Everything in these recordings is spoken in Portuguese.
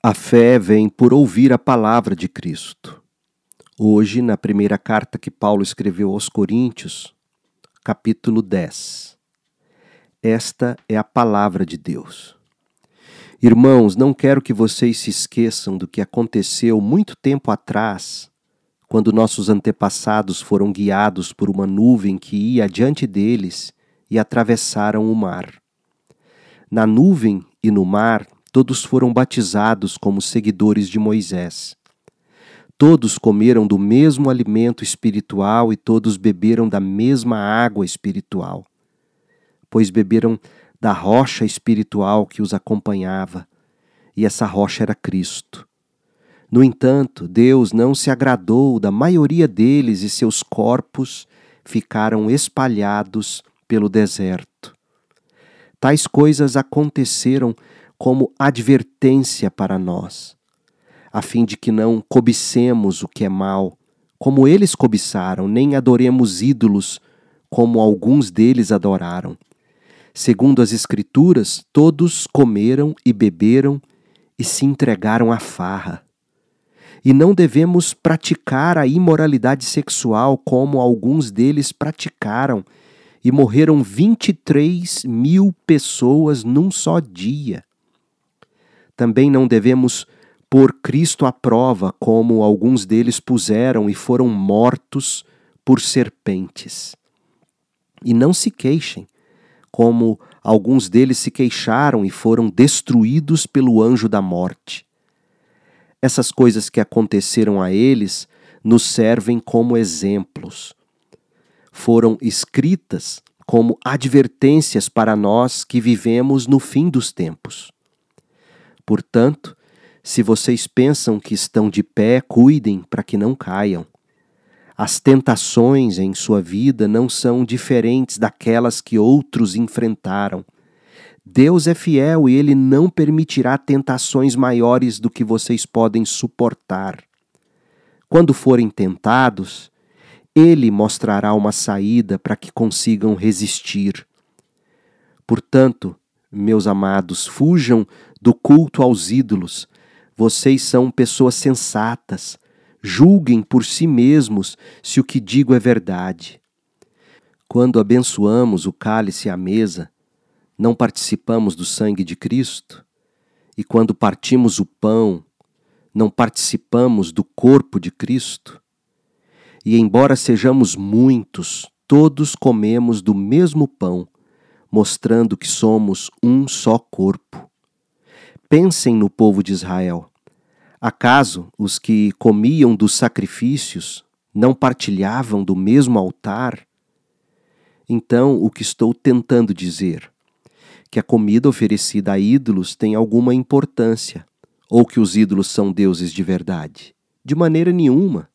A fé vem por ouvir a palavra de Cristo. Hoje, na primeira carta que Paulo escreveu aos Coríntios, capítulo 10. Esta é a palavra de Deus. Irmãos, não quero que vocês se esqueçam do que aconteceu muito tempo atrás, quando nossos antepassados foram guiados por uma nuvem que ia adiante deles e atravessaram o mar. Na nuvem e no mar todos foram batizados como seguidores de Moisés. Todos comeram do mesmo alimento espiritual e todos beberam da mesma água espiritual, pois beberam da rocha espiritual que os acompanhava, e essa rocha era Cristo. No entanto, Deus não se agradou da maioria deles e seus corpos ficaram espalhados pelo deserto. Tais coisas aconteceram como advertência para nós, a fim de que não cobicemos o que é mal, como eles cobiçaram, nem adoremos ídolos, como alguns deles adoraram. Segundo as Escrituras, todos comeram e beberam e se entregaram à farra. E não devemos praticar a imoralidade sexual como alguns deles praticaram, e morreram 23 mil pessoas num só dia. Também não devemos pôr Cristo à prova, como alguns deles puseram e foram mortos por serpentes. E não se queixem, como alguns deles se queixaram e foram destruídos pelo anjo da morte. Essas coisas que aconteceram a eles nos servem como exemplos. Foram escritas como advertências para nós que vivemos no fim dos tempos. Portanto, se vocês pensam que estão de pé, cuidem para que não caiam. As tentações em sua vida não são diferentes daquelas que outros enfrentaram. Deus é fiel e ele não permitirá tentações maiores do que vocês podem suportar. Quando forem tentados, ele mostrará uma saída para que consigam resistir. Portanto, meus amados, fujam do culto aos ídolos. Vocês são pessoas sensatas. Julguem por si mesmos se o que digo é verdade. Quando abençoamos o cálice à mesa, não participamos do sangue de Cristo? E quando partimos o pão, não participamos do corpo de Cristo? E embora sejamos muitos, todos comemos do mesmo pão mostrando que somos um só corpo. Pensem no povo de Israel. Acaso os que comiam dos sacrifícios não partilhavam do mesmo altar? Então, o que estou tentando dizer? Que a comida oferecida a ídolos tem alguma importância, ou que os ídolos são deuses de verdade? De maneira nenhuma.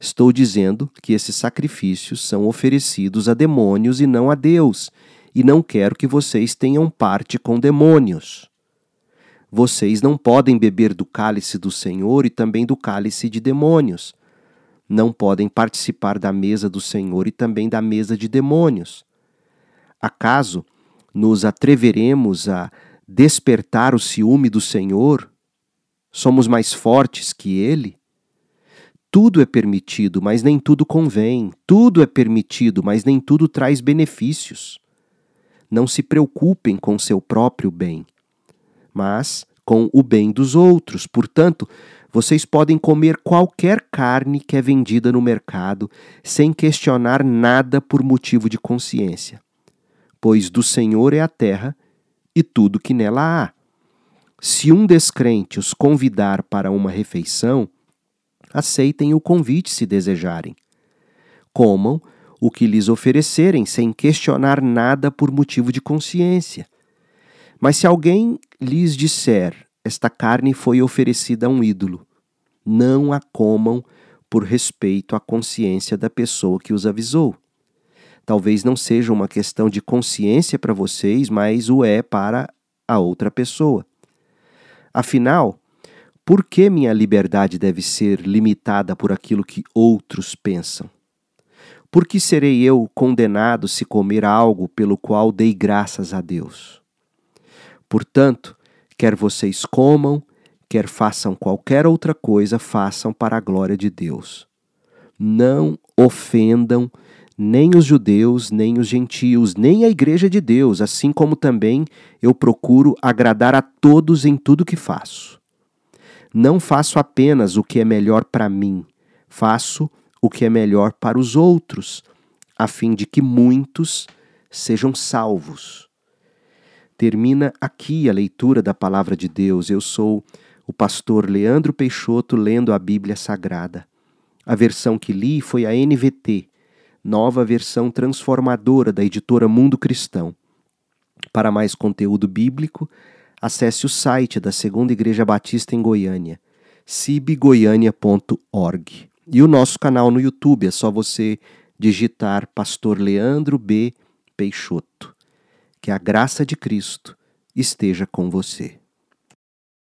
Estou dizendo que esses sacrifícios são oferecidos a demônios e não a Deus, e não quero que vocês tenham parte com demônios. Vocês não podem beber do cálice do Senhor e também do cálice de demônios. Não podem participar da mesa do Senhor e também da mesa de demônios. Acaso nos atreveremos a despertar o ciúme do Senhor? Somos mais fortes que ele? Tudo é permitido, mas nem tudo convém. Tudo é permitido, mas nem tudo traz benefícios não se preocupem com seu próprio bem, mas com o bem dos outros. Portanto, vocês podem comer qualquer carne que é vendida no mercado sem questionar nada por motivo de consciência, pois do Senhor é a terra e tudo que nela há. Se um descrente os convidar para uma refeição, aceitem o convite se desejarem. Comam o que lhes oferecerem, sem questionar nada por motivo de consciência. Mas se alguém lhes disser: Esta carne foi oferecida a um ídolo, não a comam por respeito à consciência da pessoa que os avisou. Talvez não seja uma questão de consciência para vocês, mas o é para a outra pessoa. Afinal, por que minha liberdade deve ser limitada por aquilo que outros pensam? Por que serei eu condenado se comer algo pelo qual dei graças a Deus? Portanto, quer vocês comam, quer façam qualquer outra coisa, façam para a glória de Deus. Não ofendam nem os judeus, nem os gentios, nem a igreja de Deus, assim como também eu procuro agradar a todos em tudo que faço. Não faço apenas o que é melhor para mim, faço o que é melhor para os outros, a fim de que muitos sejam salvos. Termina aqui a leitura da palavra de Deus. Eu sou o pastor Leandro Peixoto lendo a Bíblia Sagrada. A versão que li foi a NVT, nova versão transformadora da editora Mundo Cristão. Para mais conteúdo bíblico, acesse o site da Segunda Igreja Batista em Goiânia, cibgoiania.org. E o nosso canal no YouTube, é só você digitar Pastor Leandro B. Peixoto. Que a graça de Cristo esteja com você.